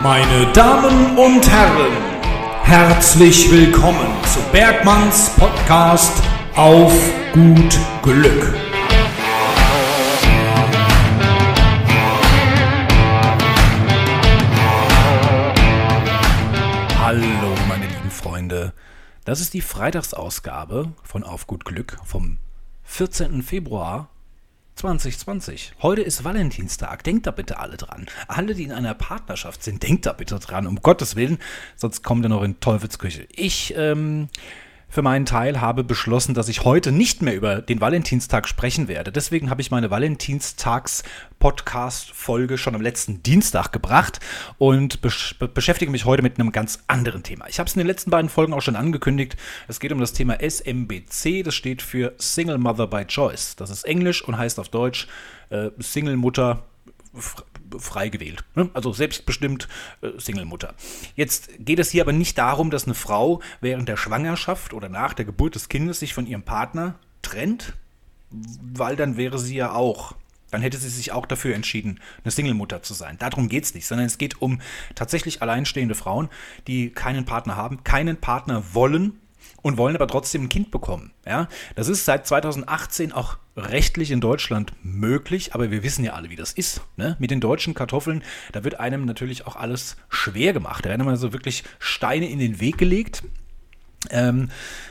Meine Damen und Herren, herzlich willkommen zu Bergmanns Podcast auf gut Glück. Hallo meine lieben Freunde, das ist die Freitagsausgabe von Auf gut Glück vom 14. Februar 2020. Heute ist Valentinstag. Denkt da bitte alle dran. Alle, die in einer Partnerschaft sind, denkt da bitte dran. Um Gottes Willen. Sonst kommt ihr noch in Teufelsküche. Ich, ähm, für meinen Teil habe beschlossen, dass ich heute nicht mehr über den Valentinstag sprechen werde. Deswegen habe ich meine Valentinstags-Podcast-Folge schon am letzten Dienstag gebracht und besch beschäftige mich heute mit einem ganz anderen Thema. Ich habe es in den letzten beiden Folgen auch schon angekündigt. Es geht um das Thema SMBC. Das steht für Single Mother by Choice. Das ist Englisch und heißt auf Deutsch äh, Single Mutter frei gewählt. Ne? Also selbstbestimmt äh, Single-Mutter. Jetzt geht es hier aber nicht darum, dass eine Frau während der Schwangerschaft oder nach der Geburt des Kindes sich von ihrem Partner trennt, weil dann wäre sie ja auch dann hätte sie sich auch dafür entschieden, eine Single-Mutter zu sein. Darum geht es nicht, sondern es geht um tatsächlich alleinstehende Frauen, die keinen Partner haben, keinen Partner wollen und wollen aber trotzdem ein Kind bekommen. Ja? Das ist seit 2018 auch rechtlich in Deutschland möglich, aber wir wissen ja alle, wie das ist. Ne? Mit den deutschen Kartoffeln, da wird einem natürlich auch alles schwer gemacht. Da werden immer so wirklich Steine in den Weg gelegt. Ähm,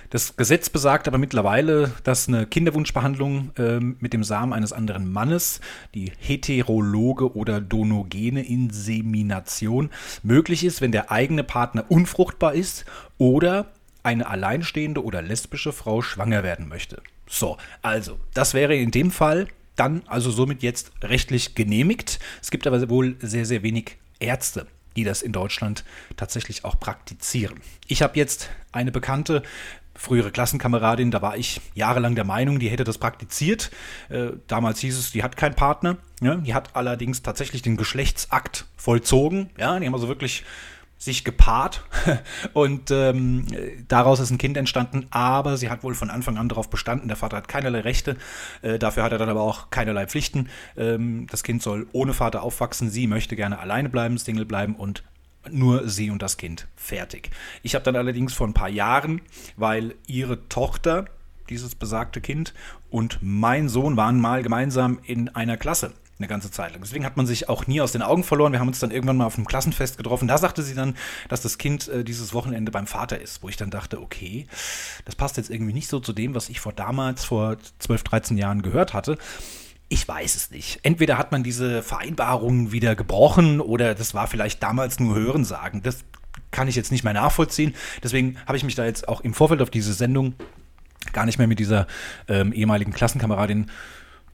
das Gesetz besagt aber mittlerweile, dass eine Kinderwunschbehandlung ähm, mit dem Samen eines anderen Mannes, die heterologe oder donogene Insemination, möglich ist, wenn der eigene Partner unfruchtbar ist oder eine alleinstehende oder lesbische Frau schwanger werden möchte. So, also, das wäre in dem Fall dann also somit jetzt rechtlich genehmigt. Es gibt aber wohl sehr, sehr wenig Ärzte, die das in Deutschland tatsächlich auch praktizieren. Ich habe jetzt eine bekannte frühere Klassenkameradin, da war ich jahrelang der Meinung, die hätte das praktiziert. Äh, damals hieß es, die hat keinen Partner. Ja, die hat allerdings tatsächlich den Geschlechtsakt vollzogen. Ja, die haben also wirklich sich gepaart und ähm, daraus ist ein Kind entstanden, aber sie hat wohl von Anfang an darauf bestanden, der Vater hat keinerlei Rechte, äh, dafür hat er dann aber auch keinerlei Pflichten. Ähm, das Kind soll ohne Vater aufwachsen, sie möchte gerne alleine bleiben, Single bleiben und nur sie und das Kind. Fertig. Ich habe dann allerdings vor ein paar Jahren, weil ihre Tochter, dieses besagte Kind, und mein Sohn waren mal gemeinsam in einer Klasse eine ganze Zeit lang. Deswegen hat man sich auch nie aus den Augen verloren. Wir haben uns dann irgendwann mal auf einem Klassenfest getroffen. Da sagte sie dann, dass das Kind äh, dieses Wochenende beim Vater ist, wo ich dann dachte, okay, das passt jetzt irgendwie nicht so zu dem, was ich vor damals, vor 12, 13 Jahren gehört hatte. Ich weiß es nicht. Entweder hat man diese Vereinbarungen wieder gebrochen oder das war vielleicht damals nur Hörensagen. Das kann ich jetzt nicht mehr nachvollziehen. Deswegen habe ich mich da jetzt auch im Vorfeld auf diese Sendung gar nicht mehr mit dieser ähm, ehemaligen Klassenkameradin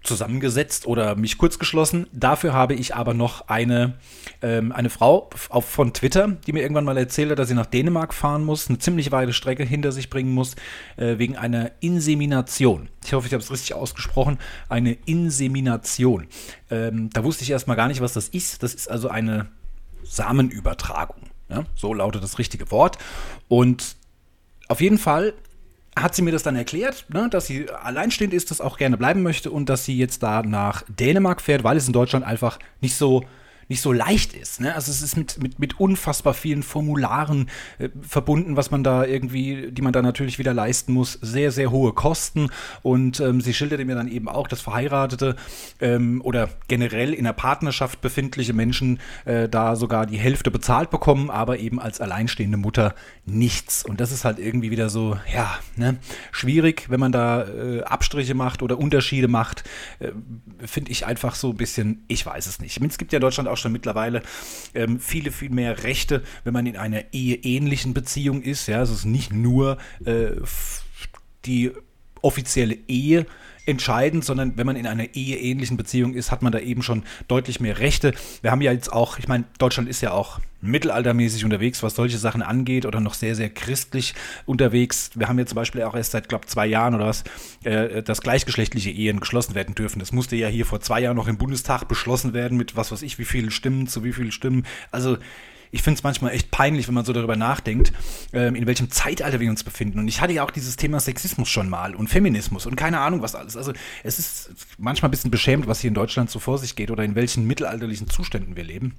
zusammengesetzt oder mich kurz geschlossen. Dafür habe ich aber noch eine, ähm, eine Frau auf, von Twitter, die mir irgendwann mal erzählte, dass sie nach Dänemark fahren muss, eine ziemlich weite Strecke hinter sich bringen muss, äh, wegen einer Insemination. Ich hoffe, ich habe es richtig ausgesprochen. Eine Insemination. Ähm, da wusste ich erstmal gar nicht, was das ist. Das ist also eine Samenübertragung. Ja? So lautet das richtige Wort. Und auf jeden Fall hat sie mir das dann erklärt, ne, dass sie alleinstehend ist, das auch gerne bleiben möchte und dass sie jetzt da nach Dänemark fährt, weil es in Deutschland einfach nicht so nicht so leicht ist. Ne? Also es ist mit, mit, mit unfassbar vielen Formularen äh, verbunden, was man da irgendwie, die man da natürlich wieder leisten muss. Sehr, sehr hohe Kosten. Und ähm, sie schilderte mir dann eben auch, dass Verheiratete ähm, oder generell in der Partnerschaft befindliche Menschen äh, da sogar die Hälfte bezahlt bekommen, aber eben als alleinstehende Mutter nichts. Und das ist halt irgendwie wieder so, ja, ne? schwierig, wenn man da äh, Abstriche macht oder Unterschiede macht. Äh, Finde ich einfach so ein bisschen, ich weiß es nicht. Es gibt ja in Deutschland auch schon mittlerweile ähm, viele, viel mehr Rechte, wenn man in einer eheähnlichen Beziehung ist. Ja, es ist nicht nur äh, die offizielle Ehe entscheidend, sondern wenn man in einer eheähnlichen Beziehung ist, hat man da eben schon deutlich mehr Rechte. Wir haben ja jetzt auch, ich meine, Deutschland ist ja auch mittelaltermäßig unterwegs, was solche Sachen angeht oder noch sehr, sehr christlich unterwegs. Wir haben ja zum Beispiel auch erst seit, glaube zwei Jahren oder was, äh, dass gleichgeschlechtliche Ehen geschlossen werden dürfen. Das musste ja hier vor zwei Jahren noch im Bundestag beschlossen werden mit was weiß ich, wie vielen Stimmen zu wie vielen Stimmen. Also ich finde es manchmal echt peinlich, wenn man so darüber nachdenkt, ähm, in welchem Zeitalter wir uns befinden. Und ich hatte ja auch dieses Thema Sexismus schon mal und Feminismus und keine Ahnung was alles. Also es ist manchmal ein bisschen beschämt, was hier in Deutschland so vor sich geht oder in welchen mittelalterlichen Zuständen wir leben.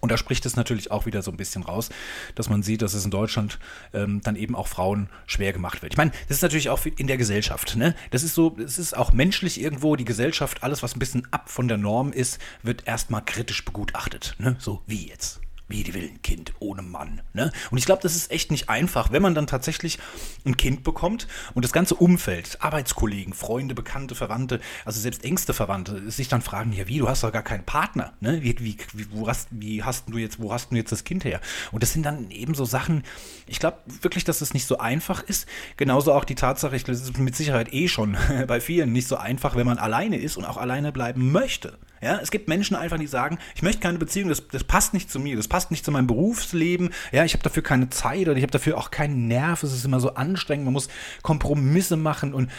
Und da spricht es natürlich auch wieder so ein bisschen raus, dass man sieht, dass es in Deutschland ähm, dann eben auch Frauen schwer gemacht wird. Ich meine, das ist natürlich auch in der Gesellschaft. Ne? Das ist so, es ist auch menschlich irgendwo. Die Gesellschaft, alles, was ein bisschen ab von der Norm ist, wird erstmal kritisch begutachtet. Ne? So wie jetzt wie die will ein Kind ohne Mann. Ne? Und ich glaube, das ist echt nicht einfach, wenn man dann tatsächlich ein Kind bekommt und das ganze Umfeld, Arbeitskollegen, Freunde, Bekannte, Verwandte, also selbst engste Verwandte, sich dann fragen, ja wie, du hast doch gar keinen Partner. Ne? Wie, wie, wo, hast, wie hast du jetzt, wo hast du jetzt das Kind her? Und das sind dann eben so Sachen, ich glaube wirklich, dass es nicht so einfach ist. Genauso auch die Tatsache, ich glaube, es ist mit Sicherheit eh schon bei vielen nicht so einfach, wenn man alleine ist und auch alleine bleiben möchte. Ja, es gibt Menschen einfach, die sagen, ich möchte keine Beziehung, das, das passt nicht zu mir, das passt nicht zu meinem Berufsleben. Ja, ich habe dafür keine Zeit oder ich habe dafür auch keinen Nerv. Es ist immer so anstrengend, man muss Kompromisse machen und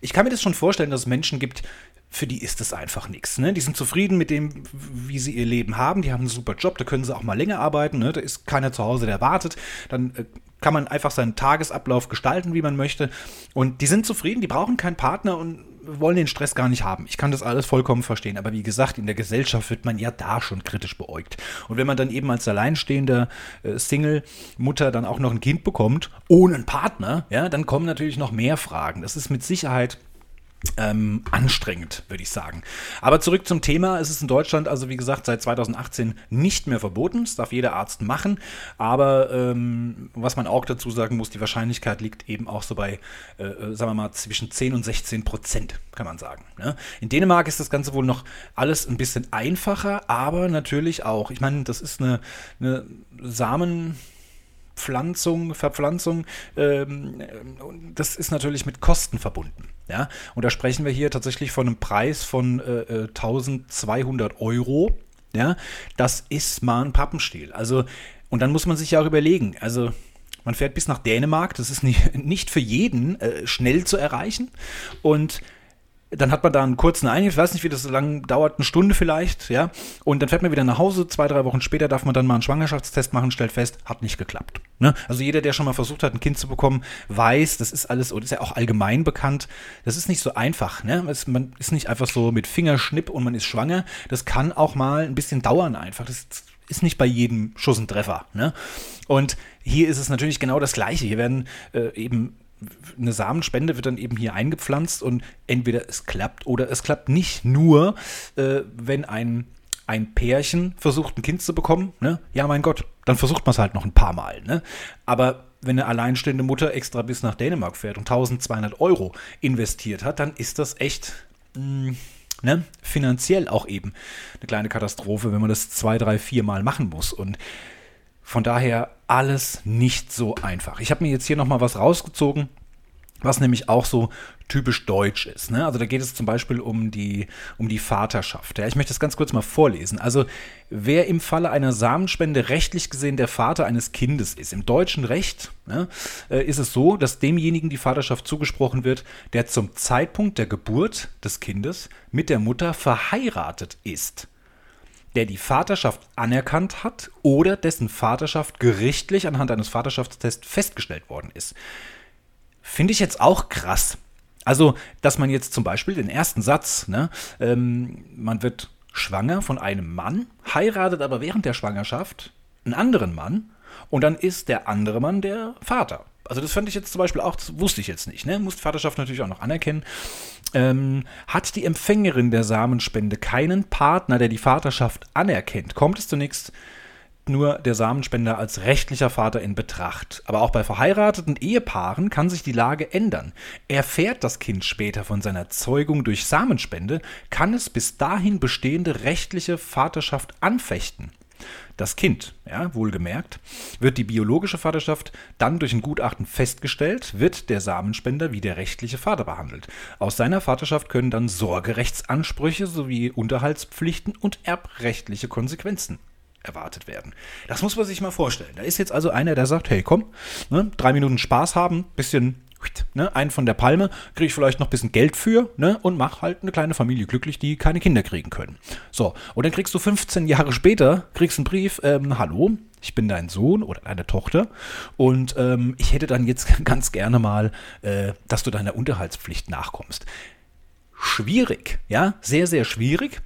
ich kann mir das schon vorstellen, dass es Menschen gibt, für die ist das einfach nichts. Ne? Die sind zufrieden mit dem, wie sie ihr Leben haben. Die haben einen super Job, da können sie auch mal länger arbeiten. Ne? Da ist keiner zu Hause, der wartet. Dann äh, kann man einfach seinen Tagesablauf gestalten, wie man möchte. Und die sind zufrieden, die brauchen keinen Partner und wollen den Stress gar nicht haben. Ich kann das alles vollkommen verstehen. Aber wie gesagt, in der Gesellschaft wird man ja da schon kritisch beäugt. Und wenn man dann eben als alleinstehende äh, Single-Mutter dann auch noch ein Kind bekommt, ohne einen Partner, ja, dann kommen natürlich noch mehr Fragen. Das ist mit Sicherheit ähm, anstrengend, würde ich sagen. Aber zurück zum Thema. Es ist in Deutschland also, wie gesagt, seit 2018 nicht mehr verboten. Das darf jeder Arzt machen. Aber ähm, was man auch dazu sagen muss, die Wahrscheinlichkeit liegt eben auch so bei, äh, äh sagen wir mal, zwischen 10 und 16 Prozent, kann man sagen. Ne? In Dänemark ist das Ganze wohl noch alles ein bisschen einfacher, aber natürlich auch. Ich meine, das ist eine, eine Samen. Pflanzung, Verpflanzung, ähm, das ist natürlich mit Kosten verbunden. Ja? Und da sprechen wir hier tatsächlich von einem Preis von äh, 1200 äh, Euro. Ja? Das ist mal ein Pappenstiel. Also, und dann muss man sich ja auch überlegen, also man fährt bis nach Dänemark, das ist nicht, nicht für jeden äh, schnell zu erreichen. Und dann hat man da einen kurzen Eingriff, ich weiß nicht, wie das so lange dauert, eine Stunde vielleicht, ja. Und dann fährt man wieder nach Hause, zwei, drei Wochen später darf man dann mal einen Schwangerschaftstest machen, stellt fest, hat nicht geklappt. Ne? Also jeder, der schon mal versucht hat, ein Kind zu bekommen, weiß, das ist alles, und ist ja auch allgemein bekannt, das ist nicht so einfach. Ne? Es, man ist nicht einfach so mit Fingerschnipp und man ist schwanger. Das kann auch mal ein bisschen dauern einfach. Das ist nicht bei jedem Schuss ein Treffer. Ne? Und hier ist es natürlich genau das Gleiche. Hier werden äh, eben eine Samenspende wird dann eben hier eingepflanzt und entweder es klappt oder es klappt nicht. Nur, äh, wenn ein, ein Pärchen versucht, ein Kind zu bekommen, ne? ja, mein Gott, dann versucht man es halt noch ein paar Mal. Ne? Aber wenn eine alleinstehende Mutter extra bis nach Dänemark fährt und 1200 Euro investiert hat, dann ist das echt. Mh, hm, Ne? finanziell auch eben eine kleine Katastrophe, wenn man das zwei, drei, vier Mal machen muss. Und von daher alles nicht so einfach. Ich habe mir jetzt hier nochmal was rausgezogen, was nämlich auch so typisch deutsch ist. Ne? Also da geht es zum Beispiel um die, um die Vaterschaft. Ja? Ich möchte das ganz kurz mal vorlesen. Also wer im Falle einer Samenspende rechtlich gesehen der Vater eines Kindes ist, im deutschen Recht ne, äh, ist es so, dass demjenigen die Vaterschaft zugesprochen wird, der zum Zeitpunkt der Geburt des Kindes mit der Mutter verheiratet ist der die Vaterschaft anerkannt hat oder dessen Vaterschaft gerichtlich anhand eines Vaterschaftstests festgestellt worden ist. Finde ich jetzt auch krass. Also, dass man jetzt zum Beispiel den ersten Satz, ne, ähm, man wird schwanger von einem Mann, heiratet aber während der Schwangerschaft einen anderen Mann und dann ist der andere Mann der Vater. Also das fand ich jetzt zum Beispiel auch, wusste ich jetzt nicht, ne? Muss Vaterschaft natürlich auch noch anerkennen. Ähm, hat die Empfängerin der Samenspende keinen Partner, der die Vaterschaft anerkennt, kommt es zunächst nur der Samenspender als rechtlicher Vater in Betracht. Aber auch bei verheirateten Ehepaaren kann sich die Lage ändern. Erfährt das Kind später von seiner Zeugung durch Samenspende, kann es bis dahin bestehende rechtliche Vaterschaft anfechten. Das Kind, ja, wohlgemerkt, wird die biologische Vaterschaft dann durch ein Gutachten festgestellt, wird der Samenspender wie der rechtliche Vater behandelt. Aus seiner Vaterschaft können dann Sorgerechtsansprüche sowie Unterhaltspflichten und erbrechtliche Konsequenzen erwartet werden. Das muss man sich mal vorstellen. Da ist jetzt also einer, der sagt, hey, komm, ne, drei Minuten Spaß haben, bisschen ne, einen von der Palme, kriege ich vielleicht noch ein bisschen Geld für ne, und mach halt eine kleine Familie glücklich, die keine Kinder kriegen können. So, und dann kriegst du 15 Jahre später, kriegst einen Brief, ähm, hallo, ich bin dein Sohn oder deine Tochter und ähm, ich hätte dann jetzt ganz gerne mal, äh, dass du deiner Unterhaltspflicht nachkommst. Schwierig, ja, sehr, sehr schwierig.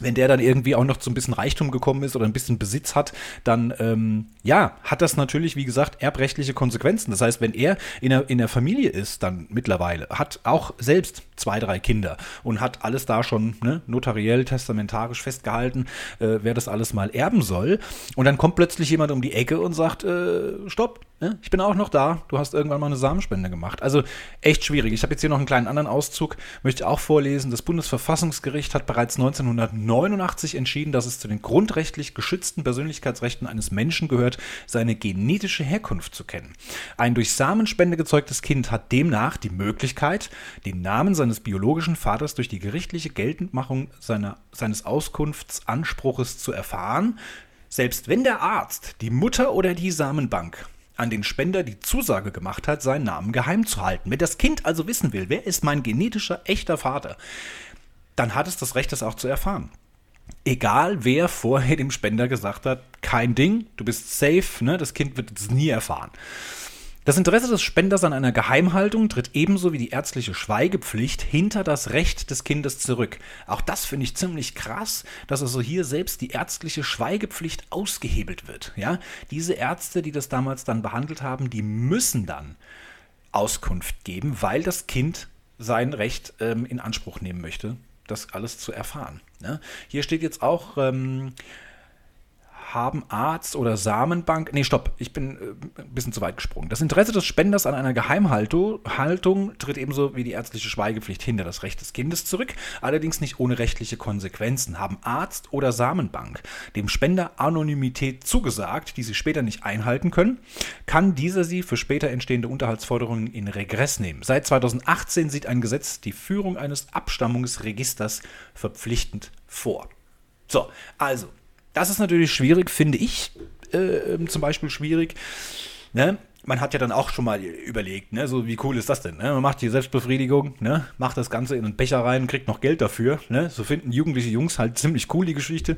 Wenn der dann irgendwie auch noch zu ein bisschen Reichtum gekommen ist oder ein bisschen Besitz hat, dann ähm, ja, hat das natürlich, wie gesagt, erbrechtliche Konsequenzen. Das heißt, wenn er in der, in der Familie ist, dann mittlerweile, hat auch selbst zwei, drei Kinder und hat alles da schon ne, notariell, testamentarisch festgehalten, äh, wer das alles mal erben soll. Und dann kommt plötzlich jemand um die Ecke und sagt, äh, stopp, ich bin auch noch da, du hast irgendwann mal eine Samenspende gemacht. Also echt schwierig. Ich habe jetzt hier noch einen kleinen anderen Auszug, möchte auch vorlesen. Das Bundesverfassungsgericht hat bereits 1989 entschieden, dass es zu den grundrechtlich geschützten Persönlichkeitsrechten eines Menschen gehört, seine genetische Herkunft zu kennen. Ein durch Samenspende gezeugtes Kind hat demnach die Möglichkeit, den Namen seines seines biologischen Vaters durch die gerichtliche Geltendmachung seiner, seines Auskunftsanspruches zu erfahren, selbst wenn der Arzt, die Mutter oder die Samenbank an den Spender die Zusage gemacht hat, seinen Namen geheim zu halten. Wenn das Kind also wissen will, wer ist mein genetischer, echter Vater, dann hat es das Recht, das auch zu erfahren. Egal, wer vorher dem Spender gesagt hat, kein Ding, du bist safe, ne, das Kind wird es nie erfahren. Das Interesse des Spenders an einer Geheimhaltung tritt ebenso wie die ärztliche Schweigepflicht hinter das Recht des Kindes zurück. Auch das finde ich ziemlich krass, dass also hier selbst die ärztliche Schweigepflicht ausgehebelt wird. Ja, diese Ärzte, die das damals dann behandelt haben, die müssen dann Auskunft geben, weil das Kind sein Recht ähm, in Anspruch nehmen möchte, das alles zu erfahren. Ja? Hier steht jetzt auch ähm, haben Arzt oder Samenbank. Nee, stopp, ich bin äh, ein bisschen zu weit gesprungen. Das Interesse des Spenders an einer Geheimhaltung Haltung tritt ebenso wie die ärztliche Schweigepflicht hinter das Recht des Kindes zurück, allerdings nicht ohne rechtliche Konsequenzen. Haben Arzt oder Samenbank dem Spender Anonymität zugesagt, die sie später nicht einhalten können, kann dieser sie für später entstehende Unterhaltsforderungen in Regress nehmen. Seit 2018 sieht ein Gesetz die Führung eines Abstammungsregisters verpflichtend vor. So, also das ist natürlich schwierig, finde ich äh, zum Beispiel schwierig. Ne? Man hat ja dann auch schon mal überlegt, ne? so wie cool ist das denn? Ne? Man macht die Selbstbefriedigung, ne? macht das Ganze in einen Becher rein, kriegt noch Geld dafür. Ne? So finden jugendliche Jungs halt ziemlich cool die Geschichte.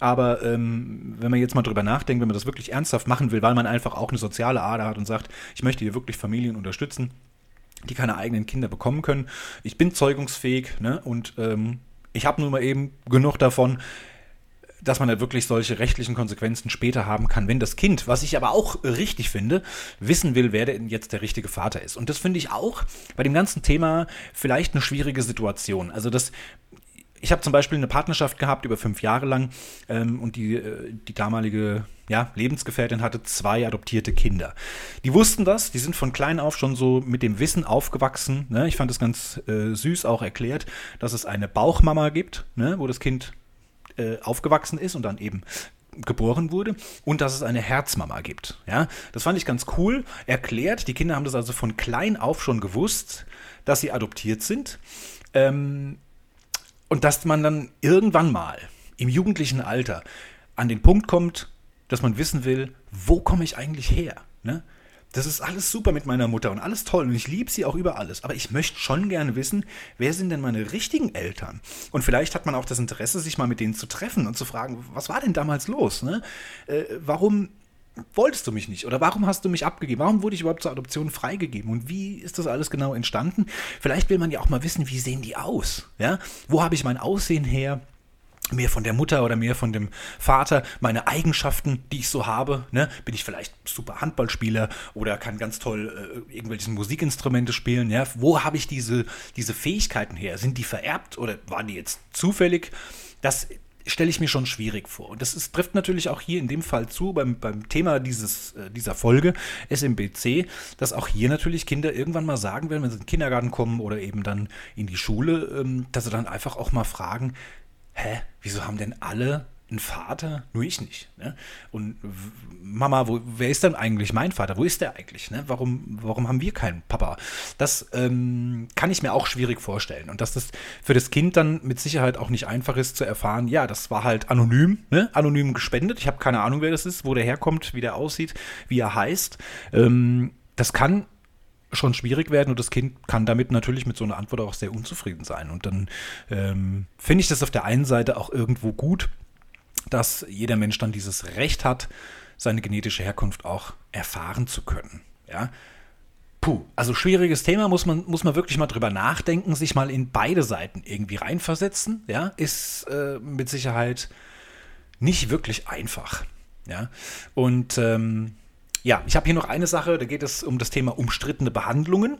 Aber ähm, wenn man jetzt mal drüber nachdenkt, wenn man das wirklich ernsthaft machen will, weil man einfach auch eine soziale Ader hat und sagt, ich möchte hier wirklich Familien unterstützen, die keine eigenen Kinder bekommen können. Ich bin zeugungsfähig ne? und ähm, ich habe nun mal eben genug davon dass man da wirklich solche rechtlichen Konsequenzen später haben kann, wenn das Kind, was ich aber auch richtig finde, wissen will, wer denn jetzt der richtige Vater ist. Und das finde ich auch bei dem ganzen Thema vielleicht eine schwierige Situation. Also das ich habe zum Beispiel eine Partnerschaft gehabt über fünf Jahre lang ähm, und die, äh, die damalige ja, Lebensgefährtin hatte zwei adoptierte Kinder. Die wussten das, die sind von klein auf schon so mit dem Wissen aufgewachsen. Ne? Ich fand es ganz äh, süß auch erklärt, dass es eine Bauchmama gibt, ne? wo das Kind äh, aufgewachsen ist und dann eben geboren wurde und dass es eine Herzmama gibt. Ja, das fand ich ganz cool erklärt. Die Kinder haben das also von klein auf schon gewusst, dass sie adoptiert sind ähm, und dass man dann irgendwann mal im jugendlichen Alter an den Punkt kommt, dass man wissen will, wo komme ich eigentlich her? Ne? Das ist alles super mit meiner Mutter und alles toll und ich liebe sie auch über alles. Aber ich möchte schon gerne wissen, wer sind denn meine richtigen Eltern? Und vielleicht hat man auch das Interesse, sich mal mit denen zu treffen und zu fragen, was war denn damals los? Ne? Äh, warum wolltest du mich nicht? Oder warum hast du mich abgegeben? Warum wurde ich überhaupt zur Adoption freigegeben? Und wie ist das alles genau entstanden? Vielleicht will man ja auch mal wissen, wie sehen die aus? Ja? Wo habe ich mein Aussehen her? Mehr von der Mutter oder mehr von dem Vater, meine Eigenschaften, die ich so habe. Ne? Bin ich vielleicht super Handballspieler oder kann ganz toll äh, irgendwelche Musikinstrumente spielen? Ja? Wo habe ich diese, diese Fähigkeiten her? Sind die vererbt oder waren die jetzt zufällig? Das stelle ich mir schon schwierig vor. Und das ist, trifft natürlich auch hier in dem Fall zu, beim, beim Thema dieses, äh, dieser Folge SMBC, dass auch hier natürlich Kinder irgendwann mal sagen werden, wenn sie in den Kindergarten kommen oder eben dann in die Schule, ähm, dass sie dann einfach auch mal fragen, hä, wieso haben denn alle einen Vater, nur ich nicht. Ne? Und Mama, wo, wer ist denn eigentlich mein Vater? Wo ist der eigentlich? Ne? Warum, warum haben wir keinen Papa? Das ähm, kann ich mir auch schwierig vorstellen. Und dass das für das Kind dann mit Sicherheit auch nicht einfach ist zu erfahren, ja, das war halt anonym, ne? anonym gespendet. Ich habe keine Ahnung, wer das ist, wo der herkommt, wie der aussieht, wie er heißt. Ähm, das kann schon schwierig werden und das Kind kann damit natürlich mit so einer Antwort auch sehr unzufrieden sein. Und dann ähm, finde ich das auf der einen Seite auch irgendwo gut, dass jeder Mensch dann dieses Recht hat, seine genetische Herkunft auch erfahren zu können. Ja? Puh, also schwieriges Thema, muss man, muss man wirklich mal drüber nachdenken, sich mal in beide Seiten irgendwie reinversetzen, ja, ist äh, mit Sicherheit nicht wirklich einfach, ja. Und ähm, ja, ich habe hier noch eine Sache, da geht es um das Thema umstrittene Behandlungen.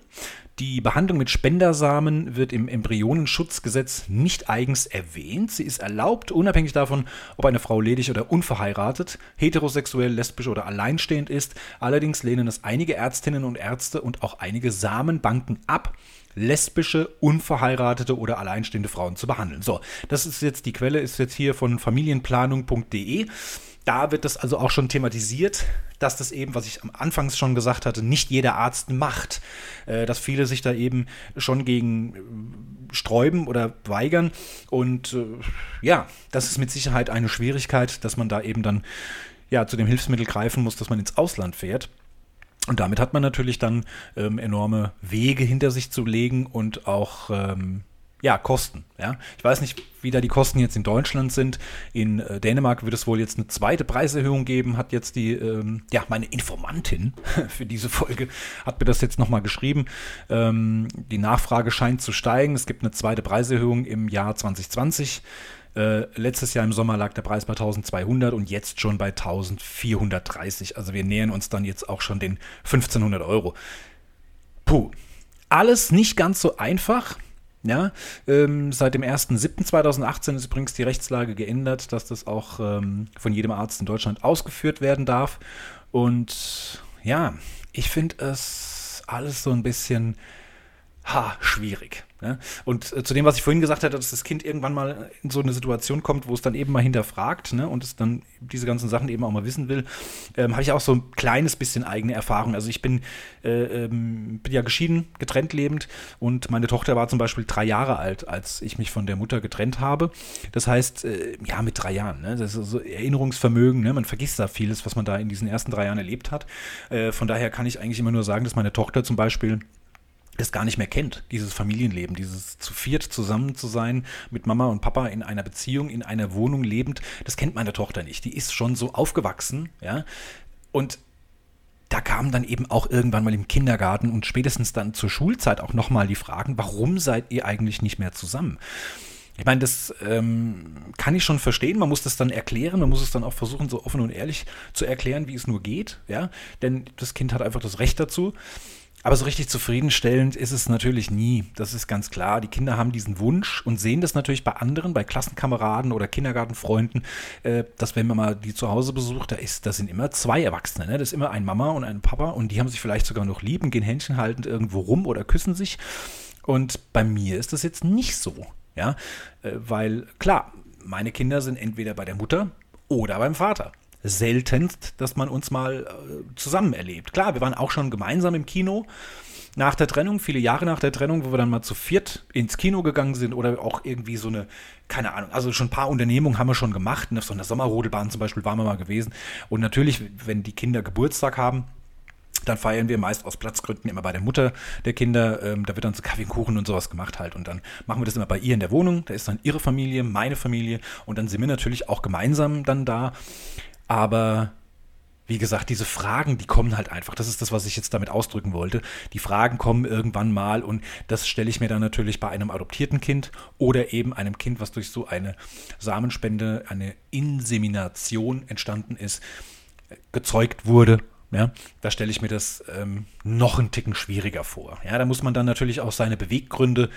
Die Behandlung mit Spendersamen wird im Embryonenschutzgesetz nicht eigens erwähnt. Sie ist erlaubt, unabhängig davon, ob eine Frau ledig oder unverheiratet, heterosexuell, lesbisch oder alleinstehend ist. Allerdings lehnen es einige Ärztinnen und Ärzte und auch einige Samenbanken ab, lesbische, unverheiratete oder alleinstehende Frauen zu behandeln. So, das ist jetzt die Quelle, ist jetzt hier von familienplanung.de. Da wird das also auch schon thematisiert, dass das eben, was ich am Anfang schon gesagt hatte, nicht jeder Arzt macht. Äh, dass viele sich da eben schon gegen äh, sträuben oder weigern. Und äh, ja, das ist mit Sicherheit eine Schwierigkeit, dass man da eben dann ja zu dem Hilfsmittel greifen muss, dass man ins Ausland fährt. Und damit hat man natürlich dann ähm, enorme Wege hinter sich zu legen und auch ähm, ja, Kosten. Ja. Ich weiß nicht, wie da die Kosten jetzt in Deutschland sind. In äh, Dänemark wird es wohl jetzt eine zweite Preiserhöhung geben, hat jetzt die, ähm, ja, meine Informantin für diese Folge, hat mir das jetzt nochmal geschrieben. Ähm, die Nachfrage scheint zu steigen. Es gibt eine zweite Preiserhöhung im Jahr 2020. Äh, letztes Jahr im Sommer lag der Preis bei 1200 und jetzt schon bei 1430. Also wir nähern uns dann jetzt auch schon den 1500 Euro. Puh. Alles nicht ganz so einfach. Ja, ähm, seit dem 1.7.2018 ist übrigens die Rechtslage geändert, dass das auch ähm, von jedem Arzt in Deutschland ausgeführt werden darf. Und ja, ich finde es alles so ein bisschen ha, schwierig. Ne? Und äh, zu dem, was ich vorhin gesagt hatte, dass das Kind irgendwann mal in so eine Situation kommt, wo es dann eben mal hinterfragt ne? und es dann diese ganzen Sachen eben auch mal wissen will, ähm, habe ich auch so ein kleines bisschen eigene Erfahrung. Also ich bin, äh, ähm, bin ja geschieden, getrennt lebend und meine Tochter war zum Beispiel drei Jahre alt, als ich mich von der Mutter getrennt habe. Das heißt, äh, ja, mit drei Jahren. Ne? Das ist so Erinnerungsvermögen, ne? man vergisst da vieles, was man da in diesen ersten drei Jahren erlebt hat. Äh, von daher kann ich eigentlich immer nur sagen, dass meine Tochter zum Beispiel das gar nicht mehr kennt, dieses Familienleben, dieses zu viert zusammen zu sein, mit Mama und Papa in einer Beziehung, in einer Wohnung lebend, das kennt meine Tochter nicht. Die ist schon so aufgewachsen, ja. Und da kamen dann eben auch irgendwann mal im Kindergarten und spätestens dann zur Schulzeit auch nochmal die Fragen, warum seid ihr eigentlich nicht mehr zusammen? Ich meine, das ähm, kann ich schon verstehen. Man muss das dann erklären. Man muss es dann auch versuchen, so offen und ehrlich zu erklären, wie es nur geht. Ja, denn das Kind hat einfach das Recht dazu. Aber so richtig zufriedenstellend ist es natürlich nie. Das ist ganz klar. Die Kinder haben diesen Wunsch und sehen das natürlich bei anderen, bei Klassenkameraden oder Kindergartenfreunden, äh, dass wenn man mal die zu Hause besucht, da ist, das sind immer zwei Erwachsene. Ne? Das ist immer ein Mama und ein Papa und die haben sich vielleicht sogar noch lieb und gehen Händchen haltend irgendwo rum oder küssen sich. Und bei mir ist das jetzt nicht so. Ja, äh, weil klar, meine Kinder sind entweder bei der Mutter oder beim Vater seltenst, dass man uns mal äh, zusammen erlebt. Klar, wir waren auch schon gemeinsam im Kino nach der Trennung, viele Jahre nach der Trennung, wo wir dann mal zu viert ins Kino gegangen sind oder auch irgendwie so eine, keine Ahnung, also schon ein paar Unternehmungen haben wir schon gemacht. Auf so einer Sommerrodelbahn zum Beispiel waren wir mal gewesen. Und natürlich, wenn die Kinder Geburtstag haben, dann feiern wir meist aus Platzgründen immer bei der Mutter der Kinder. Ähm, da wird dann so Kaffee und Kuchen und sowas gemacht halt. Und dann machen wir das immer bei ihr in der Wohnung. Da ist dann ihre Familie, meine Familie. Und dann sind wir natürlich auch gemeinsam dann da. Aber wie gesagt, diese Fragen, die kommen halt einfach. Das ist das, was ich jetzt damit ausdrücken wollte. Die Fragen kommen irgendwann mal und das stelle ich mir dann natürlich bei einem adoptierten Kind oder eben einem Kind, was durch so eine Samenspende, eine Insemination entstanden ist, gezeugt wurde. Ja, da stelle ich mir das ähm, noch einen Ticken schwieriger vor. Ja, da muss man dann natürlich auch seine Beweggründe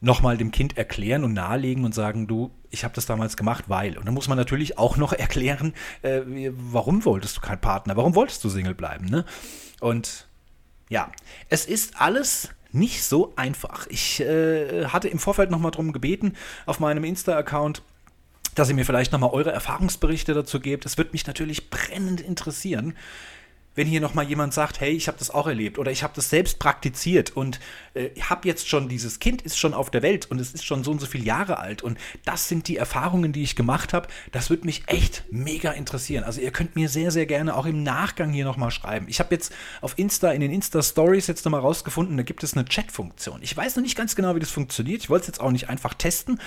nochmal dem Kind erklären und nahelegen und sagen, du, ich habe das damals gemacht, weil. Und dann muss man natürlich auch noch erklären, äh, warum wolltest du keinen Partner, warum wolltest du Single bleiben. Ne? Und ja, es ist alles nicht so einfach. Ich äh, hatte im Vorfeld nochmal darum gebeten, auf meinem Insta-Account, dass ihr mir vielleicht nochmal eure Erfahrungsberichte dazu gebt. Es wird mich natürlich brennend interessieren, wenn hier nochmal jemand sagt, hey, ich habe das auch erlebt oder ich habe das selbst praktiziert und äh, habe jetzt schon, dieses Kind ist schon auf der Welt und es ist schon so und so viele Jahre alt und das sind die Erfahrungen, die ich gemacht habe, das würde mich echt mega interessieren. Also ihr könnt mir sehr, sehr gerne auch im Nachgang hier nochmal schreiben. Ich habe jetzt auf Insta, in den Insta-Stories jetzt nochmal rausgefunden, da gibt es eine Chat-Funktion. Ich weiß noch nicht ganz genau, wie das funktioniert. Ich wollte es jetzt auch nicht einfach testen.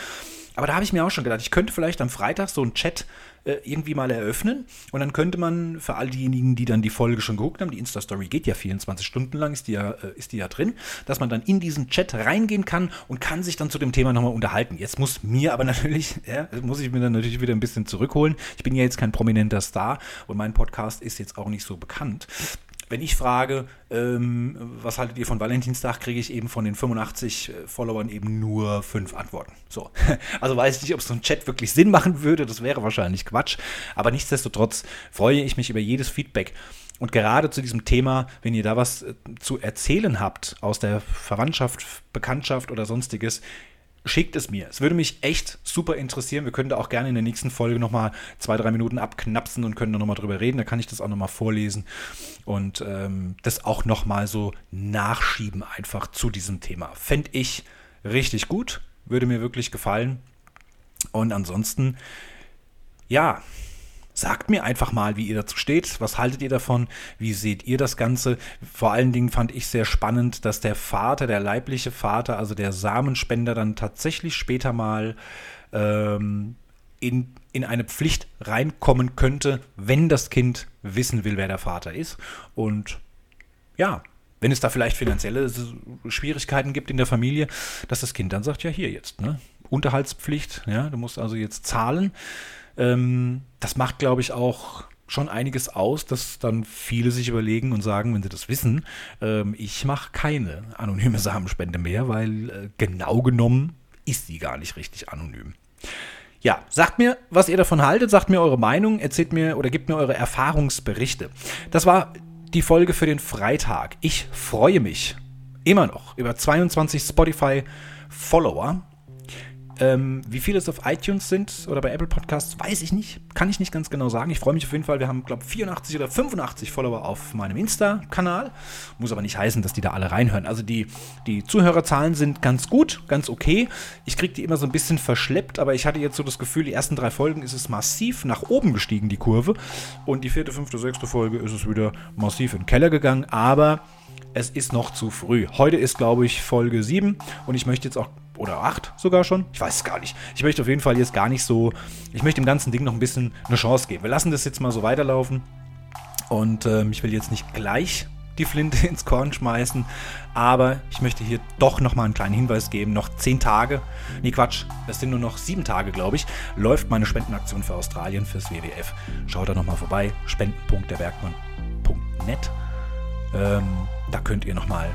Aber da habe ich mir auch schon gedacht, ich könnte vielleicht am Freitag so einen Chat äh, irgendwie mal eröffnen und dann könnte man für all diejenigen, die dann die Folge schon geguckt haben, die Insta-Story geht ja 24 Stunden lang, ist die ja, äh, ist die ja drin, dass man dann in diesen Chat reingehen kann und kann sich dann zu dem Thema nochmal unterhalten. Jetzt muss mir aber natürlich, ja, muss ich mir dann natürlich wieder ein bisschen zurückholen. Ich bin ja jetzt kein prominenter Star und mein Podcast ist jetzt auch nicht so bekannt wenn ich frage, ähm, was haltet ihr von Valentinstag, kriege ich eben von den 85 äh, Followern eben nur fünf Antworten. So. Also weiß ich nicht, ob so ein Chat wirklich Sinn machen würde, das wäre wahrscheinlich Quatsch. Aber nichtsdestotrotz freue ich mich über jedes Feedback. Und gerade zu diesem Thema, wenn ihr da was äh, zu erzählen habt aus der Verwandtschaft, Bekanntschaft oder sonstiges, schickt es mir. Es würde mich echt super interessieren. Wir können da auch gerne in der nächsten Folge nochmal zwei, drei Minuten abknapsen und können da nochmal drüber reden. Da kann ich das auch nochmal vorlesen und ähm, das auch nochmal so nachschieben einfach zu diesem Thema. Fände ich richtig gut. Würde mir wirklich gefallen. Und ansonsten, ja, Sagt mir einfach mal, wie ihr dazu steht. Was haltet ihr davon? Wie seht ihr das Ganze? Vor allen Dingen fand ich sehr spannend, dass der Vater, der leibliche Vater, also der Samenspender, dann tatsächlich später mal ähm, in, in eine Pflicht reinkommen könnte, wenn das Kind wissen will, wer der Vater ist. Und ja, wenn es da vielleicht finanzielle Schwierigkeiten gibt in der Familie, dass das Kind dann sagt, ja hier jetzt, ne? Unterhaltspflicht, ja, du musst also jetzt zahlen. Ähm, das macht, glaube ich, auch schon einiges aus, dass dann viele sich überlegen und sagen, wenn sie das wissen, ähm, ich mache keine anonyme Samenspende mehr, weil äh, genau genommen ist die gar nicht richtig anonym. Ja, sagt mir, was ihr davon haltet, sagt mir eure Meinung, erzählt mir oder gebt mir eure Erfahrungsberichte. Das war die Folge für den Freitag. Ich freue mich immer noch über 22 Spotify-Follower ähm, wie viele es auf iTunes sind oder bei Apple Podcasts, weiß ich nicht. Kann ich nicht ganz genau sagen. Ich freue mich auf jeden Fall. Wir haben, glaube ich, 84 oder 85 Follower auf meinem Insta-Kanal. Muss aber nicht heißen, dass die da alle reinhören. Also die, die Zuhörerzahlen sind ganz gut, ganz okay. Ich kriege die immer so ein bisschen verschleppt, aber ich hatte jetzt so das Gefühl, die ersten drei Folgen ist es massiv nach oben gestiegen, die Kurve. Und die vierte, fünfte, sechste Folge ist es wieder massiv in den Keller gegangen. Aber es ist noch zu früh. Heute ist, glaube ich, Folge 7 und ich möchte jetzt auch oder acht sogar schon. Ich weiß es gar nicht. Ich möchte auf jeden Fall jetzt gar nicht so. Ich möchte dem ganzen Ding noch ein bisschen eine Chance geben. Wir lassen das jetzt mal so weiterlaufen. Und ähm, ich will jetzt nicht gleich die Flinte ins Korn schmeißen, aber ich möchte hier doch nochmal einen kleinen Hinweis geben. Noch zehn Tage, nee Quatsch, es sind nur noch sieben Tage, glaube ich, läuft meine Spendenaktion für Australien, fürs WWF. Schaut da nochmal vorbei, spenden.derbergmann.net. Ähm, da könnt ihr nochmal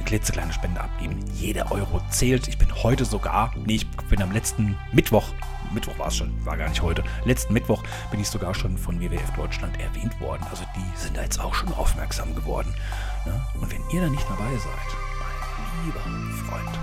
eine klitzekleine Spende abgeben. Jeder Euro zählt. Ich bin heute sogar, nee, ich bin am letzten Mittwoch, Mittwoch war es schon, war gar nicht heute, letzten Mittwoch bin ich sogar schon von WWF Deutschland erwähnt worden. Also die sind da jetzt auch schon aufmerksam geworden. Ne? Und wenn ihr da nicht dabei seid, mein lieber Freund,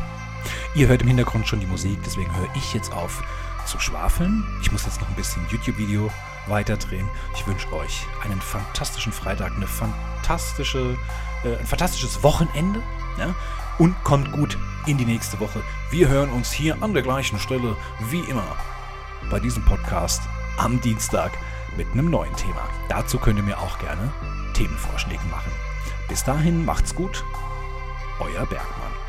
ihr hört im Hintergrund schon die Musik, deswegen höre ich jetzt auf zu schwafeln. Ich muss jetzt noch ein bisschen YouTube-Video weiterdrehen. Ich wünsche euch einen fantastischen Freitag, eine fantastische, äh, ein fantastisches Wochenende ja? und kommt gut in die nächste Woche. Wir hören uns hier an der gleichen Stelle wie immer bei diesem Podcast am Dienstag mit einem neuen Thema. Dazu könnt ihr mir auch gerne Themenvorschläge machen. Bis dahin macht's gut, euer Bergmann.